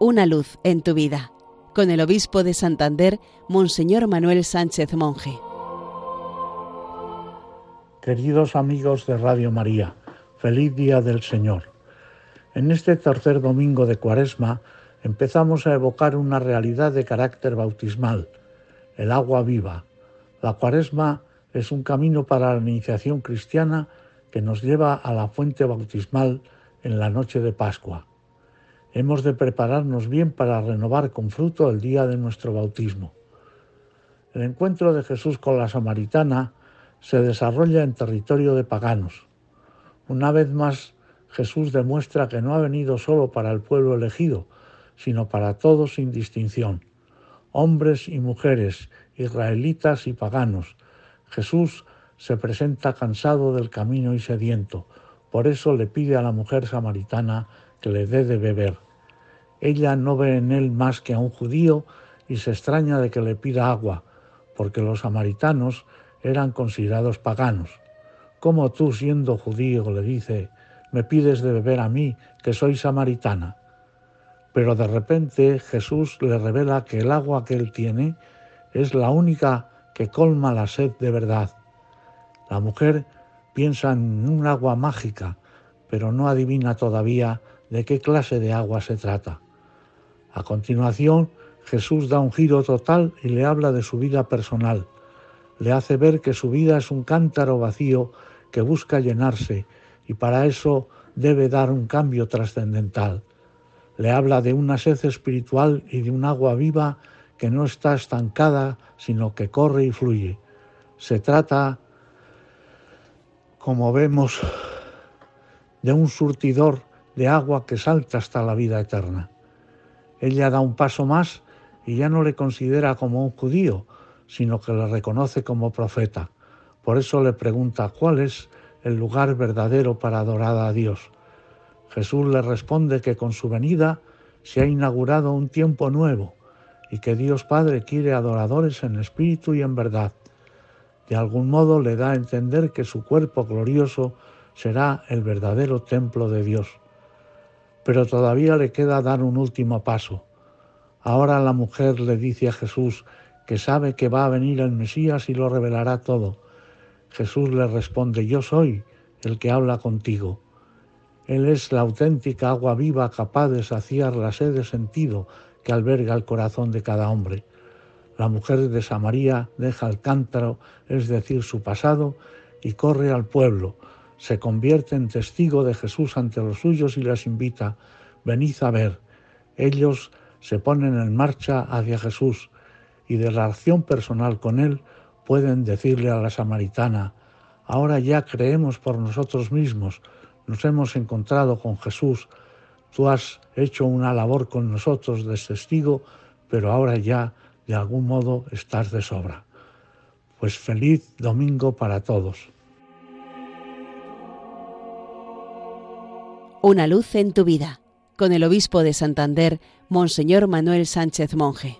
Una luz en tu vida, con el obispo de Santander, Monseñor Manuel Sánchez Monje. Queridos amigos de Radio María, feliz día del Señor. En este tercer domingo de Cuaresma empezamos a evocar una realidad de carácter bautismal, el agua viva. La Cuaresma es un camino para la iniciación cristiana que nos lleva a la fuente bautismal en la noche de Pascua. Hemos de prepararnos bien para renovar con fruto el día de nuestro bautismo. El encuentro de Jesús con la samaritana se desarrolla en territorio de paganos. Una vez más, Jesús demuestra que no ha venido solo para el pueblo elegido, sino para todos sin distinción, hombres y mujeres, israelitas y paganos. Jesús se presenta cansado del camino y sediento, por eso le pide a la mujer samaritana que le dé de beber. Ella no ve en él más que a un judío y se extraña de que le pida agua, porque los samaritanos eran considerados paganos. ¿Cómo tú, siendo judío, le dice, me pides de beber a mí, que soy samaritana? Pero de repente Jesús le revela que el agua que él tiene es la única que colma la sed de verdad. La mujer piensa en un agua mágica, pero no adivina todavía de qué clase de agua se trata. A continuación, Jesús da un giro total y le habla de su vida personal. Le hace ver que su vida es un cántaro vacío que busca llenarse y para eso debe dar un cambio trascendental. Le habla de una sed espiritual y de un agua viva que no está estancada, sino que corre y fluye. Se trata, como vemos, de un surtidor de agua que salta hasta la vida eterna. Ella da un paso más y ya no le considera como un judío, sino que le reconoce como profeta. Por eso le pregunta cuál es el lugar verdadero para adorar a Dios. Jesús le responde que con su venida se ha inaugurado un tiempo nuevo y que Dios Padre quiere adoradores en espíritu y en verdad. De algún modo le da a entender que su cuerpo glorioso será el verdadero templo de Dios. Pero todavía le queda dar un último paso. Ahora la mujer le dice a Jesús que sabe que va a venir el Mesías y lo revelará todo. Jesús le responde, yo soy el que habla contigo. Él es la auténtica agua viva capaz de saciar la sed de sentido que alberga el corazón de cada hombre. La mujer de Samaría deja el cántaro, es decir, su pasado, y corre al pueblo. Se convierte en testigo de Jesús ante los suyos y les invita, venid a ver. Ellos se ponen en marcha hacia Jesús y de la acción personal con Él pueden decirle a la samaritana, ahora ya creemos por nosotros mismos, nos hemos encontrado con Jesús, tú has hecho una labor con nosotros de testigo, pero ahora ya de algún modo estás de sobra. Pues feliz domingo para todos. Una luz en tu vida, con el obispo de Santander, Monseñor Manuel Sánchez Monje.